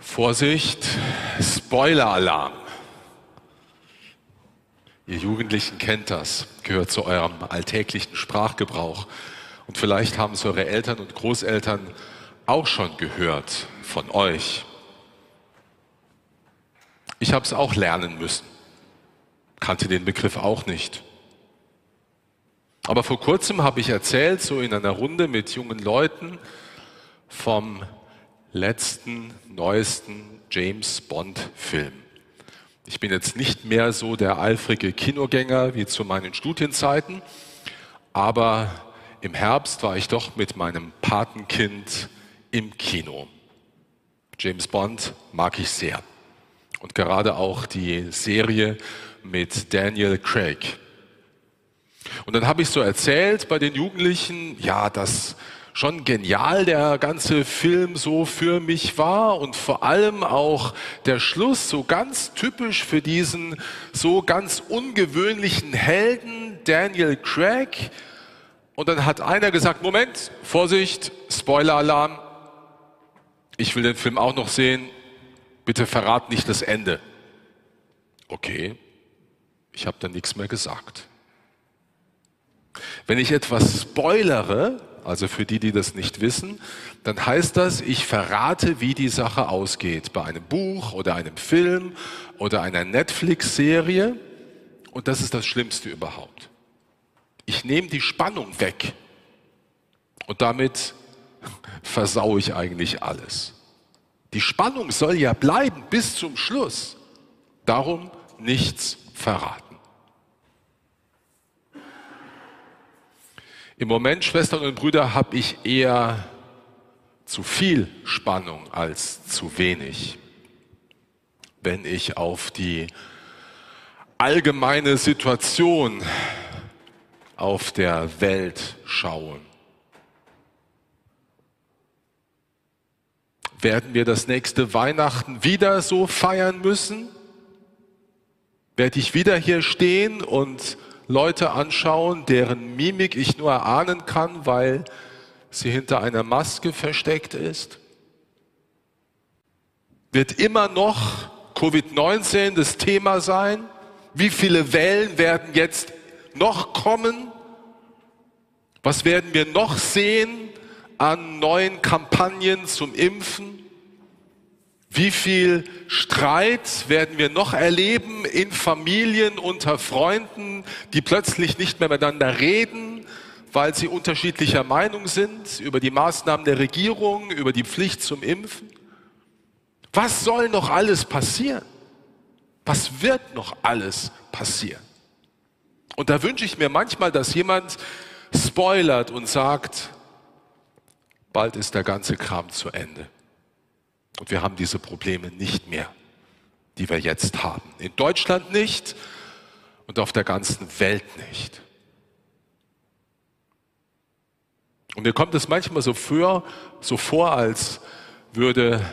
Vorsicht, Spoiler-Alarm. Ihr Jugendlichen kennt das, gehört zu eurem alltäglichen Sprachgebrauch. Und vielleicht haben es eure Eltern und Großeltern auch schon gehört von euch. Ich habe es auch lernen müssen, kannte den Begriff auch nicht. Aber vor kurzem habe ich erzählt, so in einer Runde mit jungen Leuten, vom letzten, neuesten James Bond-Film. Ich bin jetzt nicht mehr so der eifrige Kinogänger wie zu meinen Studienzeiten, aber im Herbst war ich doch mit meinem Patenkind im Kino. James Bond mag ich sehr. Und gerade auch die Serie mit Daniel Craig. Und dann habe ich so erzählt bei den Jugendlichen, ja, dass schon genial der ganze Film so für mich war und vor allem auch der Schluss so ganz typisch für diesen so ganz ungewöhnlichen Helden Daniel Craig. Und dann hat einer gesagt, Moment, Vorsicht, Spoiler-Alarm, ich will den Film auch noch sehen, bitte verrat nicht das Ende. Okay, ich habe dann nichts mehr gesagt. Wenn ich etwas spoilere, also für die, die das nicht wissen, dann heißt das, ich verrate, wie die Sache ausgeht bei einem Buch oder einem Film oder einer Netflix-Serie. Und das ist das Schlimmste überhaupt. Ich nehme die Spannung weg und damit versaue ich eigentlich alles. Die Spannung soll ja bleiben bis zum Schluss. Darum nichts verraten. Im Moment, Schwestern und Brüder, habe ich eher zu viel Spannung als zu wenig, wenn ich auf die allgemeine Situation auf der Welt schaue. Werden wir das nächste Weihnachten wieder so feiern müssen? Werde ich wieder hier stehen und Leute anschauen, deren Mimik ich nur erahnen kann, weil sie hinter einer Maske versteckt ist? Wird immer noch Covid-19 das Thema sein? Wie viele Wellen werden jetzt noch kommen? Was werden wir noch sehen an neuen Kampagnen zum Impfen? Wie viel Streit werden wir noch erleben in Familien, unter Freunden, die plötzlich nicht mehr miteinander reden, weil sie unterschiedlicher Meinung sind über die Maßnahmen der Regierung, über die Pflicht zum Impfen? Was soll noch alles passieren? Was wird noch alles passieren? Und da wünsche ich mir manchmal, dass jemand spoilert und sagt, bald ist der ganze Kram zu Ende. Und wir haben diese Probleme nicht mehr, die wir jetzt haben. In Deutschland nicht und auf der ganzen Welt nicht. Und mir kommt es manchmal so vor, so vor, als würde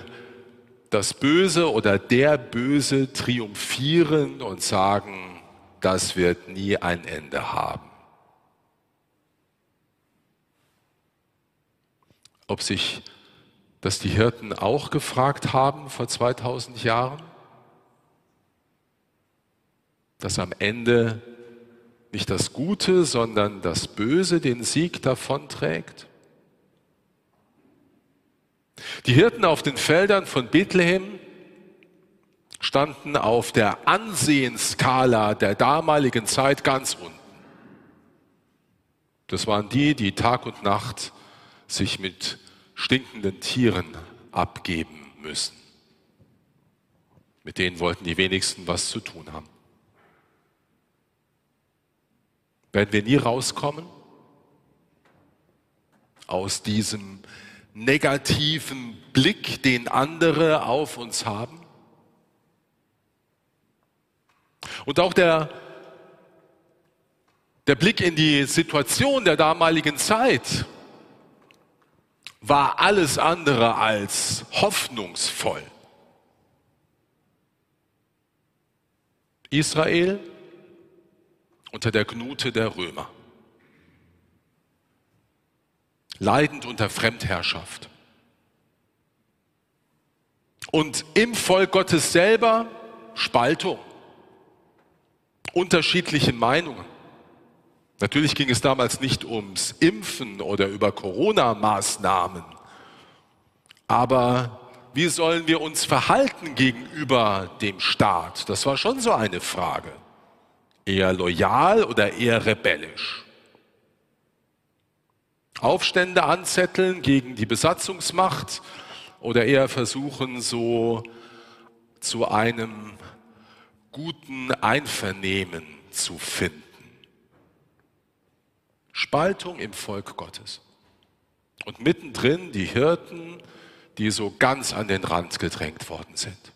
das Böse oder der Böse triumphieren und sagen, das wird nie ein Ende haben. Ob sich das die Hirten auch gefragt haben vor 2000 Jahren? Dass am Ende nicht das Gute, sondern das Böse den Sieg davonträgt? Die Hirten auf den Feldern von Bethlehem standen auf der Ansehensskala der damaligen Zeit ganz unten. Das waren die, die Tag und Nacht sich mit stinkenden Tieren abgeben müssen. Mit denen wollten die wenigsten was zu tun haben. Werden wir nie rauskommen aus diesem negativen Blick, den andere auf uns haben? Und auch der, der Blick in die Situation der damaligen Zeit war alles andere als hoffnungsvoll. Israel unter der Gnute der Römer, leidend unter Fremdherrschaft. Und im Volk Gottes selber Spaltung, unterschiedliche Meinungen. Natürlich ging es damals nicht ums Impfen oder über Corona-Maßnahmen, aber wie sollen wir uns verhalten gegenüber dem Staat? Das war schon so eine Frage. Eher loyal oder eher rebellisch? Aufstände anzetteln gegen die Besatzungsmacht oder eher versuchen, so zu einem guten Einvernehmen zu finden. Spaltung im Volk Gottes. Und mittendrin die Hirten, die so ganz an den Rand gedrängt worden sind.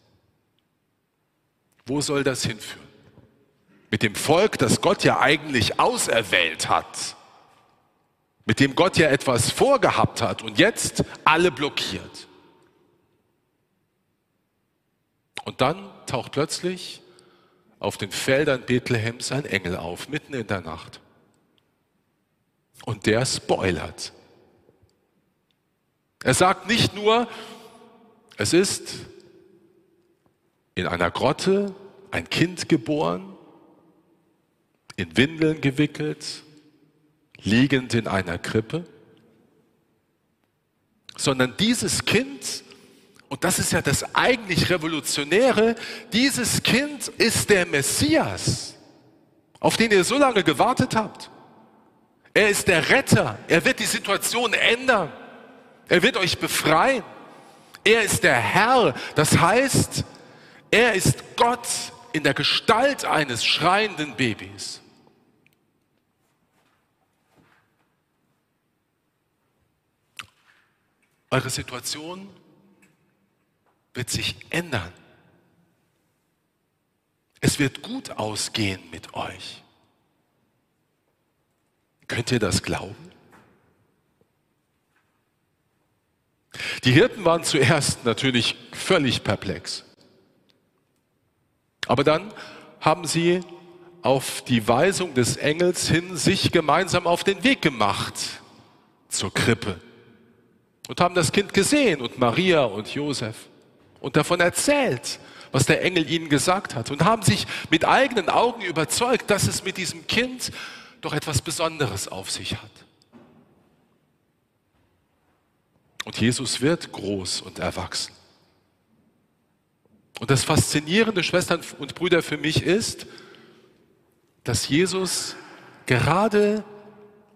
Wo soll das hinführen? Mit dem Volk, das Gott ja eigentlich auserwählt hat, mit dem Gott ja etwas vorgehabt hat und jetzt alle blockiert. Und dann taucht plötzlich auf den Feldern Bethlehems ein Engel auf, mitten in der Nacht. Und der spoilert. Er sagt nicht nur, es ist in einer Grotte ein Kind geboren, in Windeln gewickelt, liegend in einer Krippe, sondern dieses Kind, und das ist ja das eigentlich Revolutionäre, dieses Kind ist der Messias, auf den ihr so lange gewartet habt. Er ist der Retter, er wird die Situation ändern, er wird euch befreien. Er ist der Herr, das heißt, er ist Gott in der Gestalt eines schreienden Babys. Eure Situation wird sich ändern. Es wird gut ausgehen mit euch. Könnt ihr das glauben? Die Hirten waren zuerst natürlich völlig perplex. Aber dann haben sie auf die Weisung des Engels hin sich gemeinsam auf den Weg gemacht zur Krippe und haben das Kind gesehen und Maria und Josef und davon erzählt, was der Engel ihnen gesagt hat und haben sich mit eigenen Augen überzeugt, dass es mit diesem Kind doch etwas Besonderes auf sich hat. Und Jesus wird groß und erwachsen. Und das Faszinierende, Schwestern und Brüder, für mich ist, dass Jesus gerade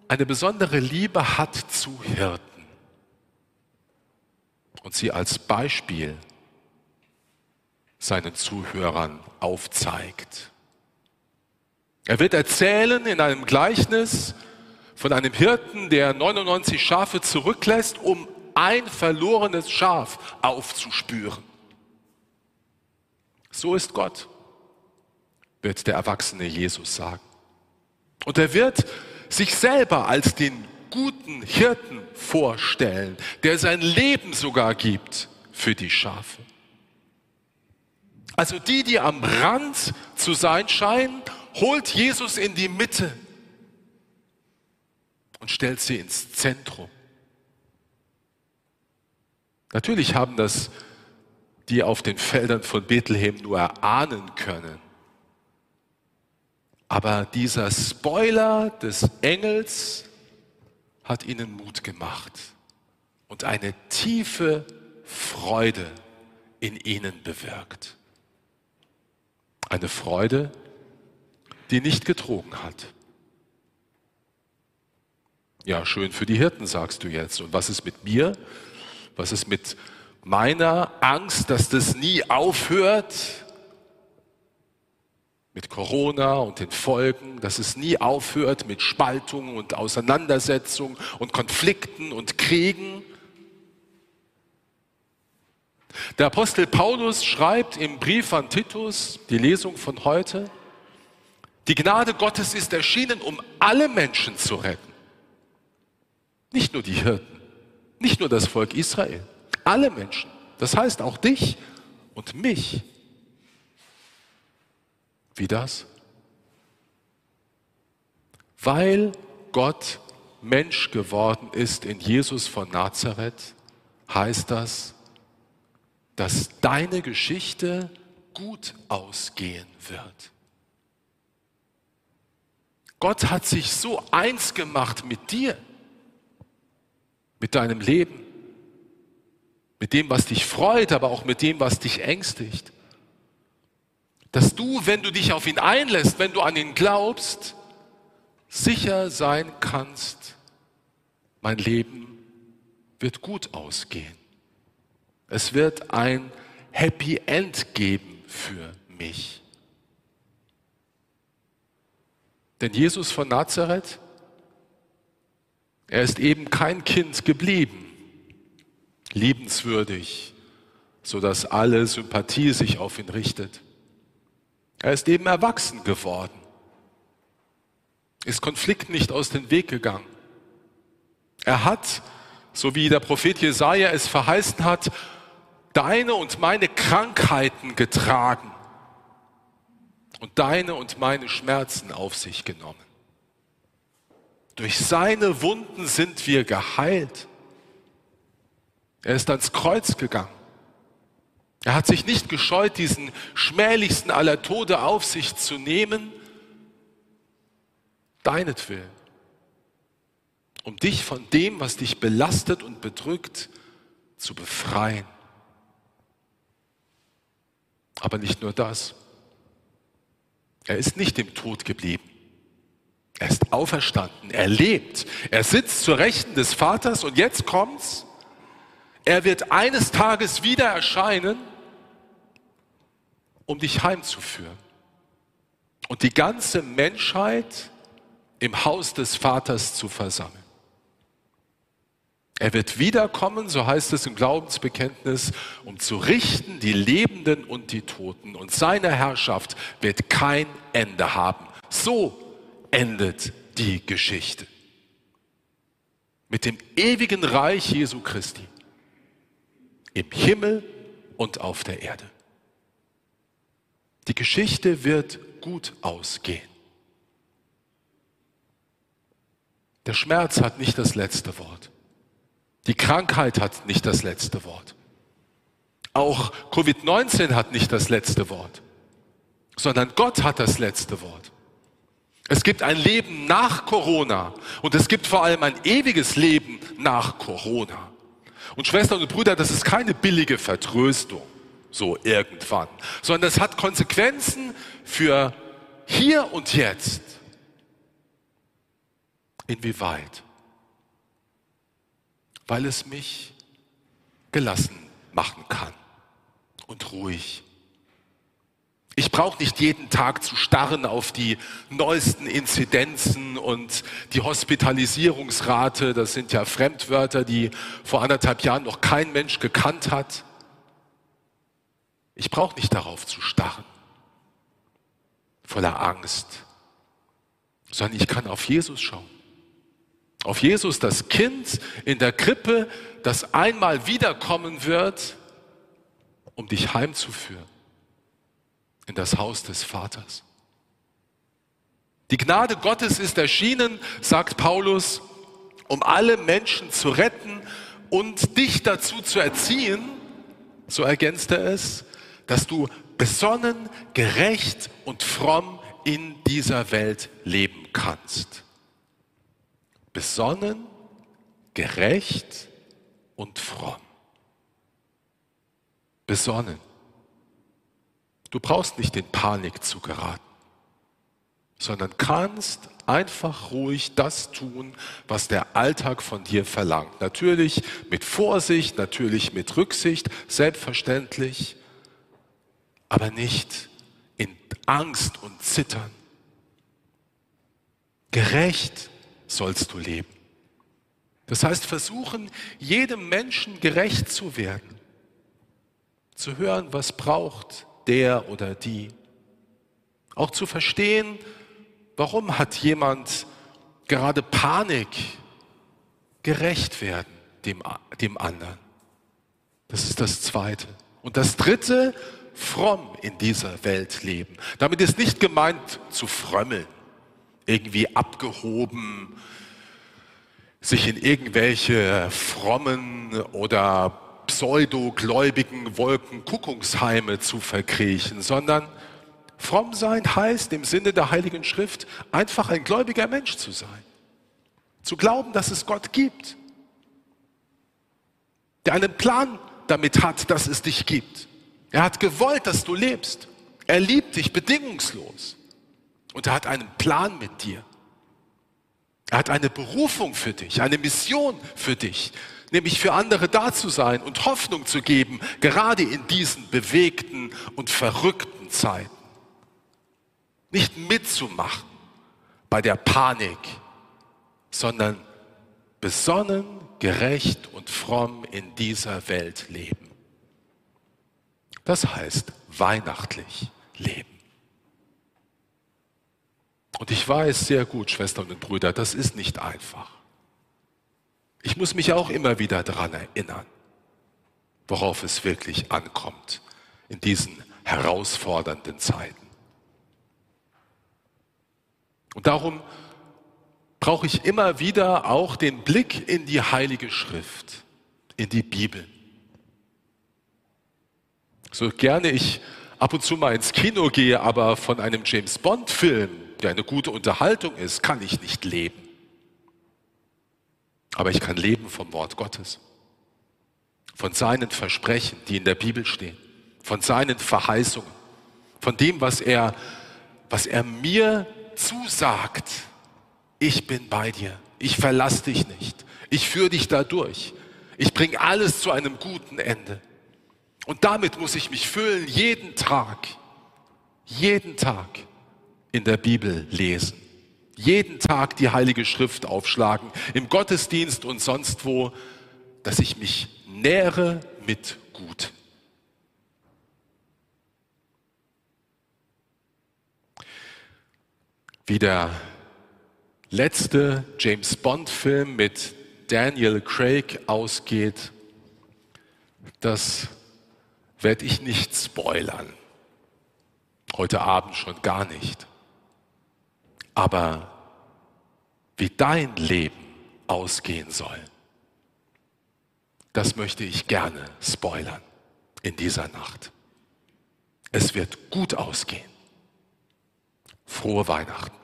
eine besondere Liebe hat zu Hirten und sie als Beispiel seinen Zuhörern aufzeigt. Er wird erzählen in einem Gleichnis von einem Hirten, der 99 Schafe zurücklässt, um ein verlorenes Schaf aufzuspüren. So ist Gott, wird der erwachsene Jesus sagen. Und er wird sich selber als den guten Hirten vorstellen, der sein Leben sogar gibt für die Schafe. Also die, die am Rand zu sein scheinen, holt Jesus in die Mitte und stellt sie ins Zentrum. Natürlich haben das die auf den Feldern von Bethlehem nur erahnen können. Aber dieser Spoiler des Engels hat ihnen Mut gemacht und eine tiefe Freude in ihnen bewirkt. Eine Freude, die nicht getrogen hat. Ja, schön für die Hirten, sagst du jetzt. Und was ist mit mir? Was ist mit meiner Angst, dass das nie aufhört? mit Corona und den Folgen, dass es nie aufhört mit Spaltung und Auseinandersetzung und Konflikten und Kriegen. Der Apostel Paulus schreibt im Brief an Titus, die Lesung von heute, die Gnade Gottes ist erschienen, um alle Menschen zu retten. Nicht nur die Hirten, nicht nur das Volk Israel, alle Menschen. Das heißt auch dich und mich. Wie das? Weil Gott Mensch geworden ist in Jesus von Nazareth, heißt das, dass deine Geschichte gut ausgehen wird. Gott hat sich so eins gemacht mit dir, mit deinem Leben, mit dem, was dich freut, aber auch mit dem, was dich ängstigt. Dass du, wenn du dich auf ihn einlässt, wenn du an ihn glaubst, sicher sein kannst, mein Leben wird gut ausgehen. Es wird ein Happy End geben für mich. Denn Jesus von Nazareth, er ist eben kein Kind geblieben, liebenswürdig, so dass alle Sympathie sich auf ihn richtet. Er ist eben erwachsen geworden, ist Konflikten nicht aus dem Weg gegangen. Er hat, so wie der Prophet Jesaja es verheißen hat, deine und meine Krankheiten getragen und deine und meine Schmerzen auf sich genommen. Durch seine Wunden sind wir geheilt. Er ist ans Kreuz gegangen. Er hat sich nicht gescheut, diesen schmählichsten aller Tode auf sich zu nehmen, deinetwillen, um dich von dem, was dich belastet und bedrückt, zu befreien. Aber nicht nur das. Er ist nicht im Tod geblieben. Er ist auferstanden. Er lebt. Er sitzt zur Rechten des Vaters und jetzt kommt's. Er wird eines Tages wieder erscheinen, um dich heimzuführen. Und die ganze Menschheit im Haus des Vaters zu versammeln. Er wird wiederkommen, so heißt es im Glaubensbekenntnis, um zu richten die Lebenden und die Toten. Und seine Herrschaft wird kein Ende haben. So endet die Geschichte. Mit dem ewigen Reich Jesu Christi. Im Himmel und auf der Erde. Die Geschichte wird gut ausgehen. Der Schmerz hat nicht das letzte Wort. Die Krankheit hat nicht das letzte Wort. Auch Covid-19 hat nicht das letzte Wort, sondern Gott hat das letzte Wort. Es gibt ein Leben nach Corona und es gibt vor allem ein ewiges Leben nach Corona. Und Schwestern und Brüder, das ist keine billige Vertröstung, so irgendwann, sondern es hat Konsequenzen für hier und jetzt. Inwieweit? Weil es mich gelassen machen kann und ruhig. Ich brauche nicht jeden Tag zu starren auf die neuesten Inzidenzen und die Hospitalisierungsrate. Das sind ja Fremdwörter, die vor anderthalb Jahren noch kein Mensch gekannt hat. Ich brauche nicht darauf zu starren, voller Angst, sondern ich kann auf Jesus schauen. Auf Jesus, das Kind in der Krippe, das einmal wiederkommen wird, um dich heimzuführen in das Haus des Vaters. Die Gnade Gottes ist erschienen, sagt Paulus, um alle Menschen zu retten und dich dazu zu erziehen, so ergänzt er es, dass du besonnen, gerecht und fromm in dieser Welt leben kannst besonnen, gerecht und fromm. Besonnen. Du brauchst nicht in Panik zu geraten, sondern kannst einfach ruhig das tun, was der Alltag von dir verlangt. Natürlich mit Vorsicht, natürlich mit Rücksicht, selbstverständlich, aber nicht in Angst und Zittern. Gerecht sollst du leben. Das heißt, versuchen, jedem Menschen gerecht zu werden, zu hören, was braucht der oder die, auch zu verstehen, warum hat jemand gerade Panik, gerecht werden dem, dem anderen. Das ist das Zweite. Und das Dritte, fromm in dieser Welt leben. Damit ist nicht gemeint zu frömmeln irgendwie abgehoben, sich in irgendwelche frommen oder pseudogläubigen Wolkenkuckucksheime zu verkriechen, sondern fromm sein heißt im Sinne der Heiligen Schrift einfach ein gläubiger Mensch zu sein. Zu glauben, dass es Gott gibt, der einen Plan damit hat, dass es dich gibt. Er hat gewollt, dass du lebst. Er liebt dich bedingungslos. Und er hat einen Plan mit dir. Er hat eine Berufung für dich, eine Mission für dich, nämlich für andere da zu sein und Hoffnung zu geben, gerade in diesen bewegten und verrückten Zeiten. Nicht mitzumachen bei der Panik, sondern besonnen, gerecht und fromm in dieser Welt leben. Das heißt weihnachtlich leben. Und ich weiß sehr gut, Schwestern und Brüder, das ist nicht einfach. Ich muss mich auch immer wieder daran erinnern, worauf es wirklich ankommt in diesen herausfordernden Zeiten. Und darum brauche ich immer wieder auch den Blick in die Heilige Schrift, in die Bibel. So gerne ich ab und zu mal ins Kino gehe, aber von einem James Bond-Film, der eine gute Unterhaltung ist, kann ich nicht leben. Aber ich kann leben vom Wort Gottes, von seinen Versprechen, die in der Bibel stehen, von seinen Verheißungen, von dem, was er, was er mir zusagt. Ich bin bei dir, ich verlasse dich nicht, ich führe dich da durch, ich bringe alles zu einem guten Ende. Und damit muss ich mich füllen, jeden Tag, jeden Tag in der Bibel lesen jeden Tag die Heilige Schrift aufschlagen, im Gottesdienst und sonst wo, dass ich mich nähere mit Gut. Wie der letzte James Bond-Film mit Daniel Craig ausgeht, das werde ich nicht spoilern. Heute Abend schon gar nicht. Aber wie dein Leben ausgehen soll, das möchte ich gerne spoilern in dieser Nacht. Es wird gut ausgehen. Frohe Weihnachten.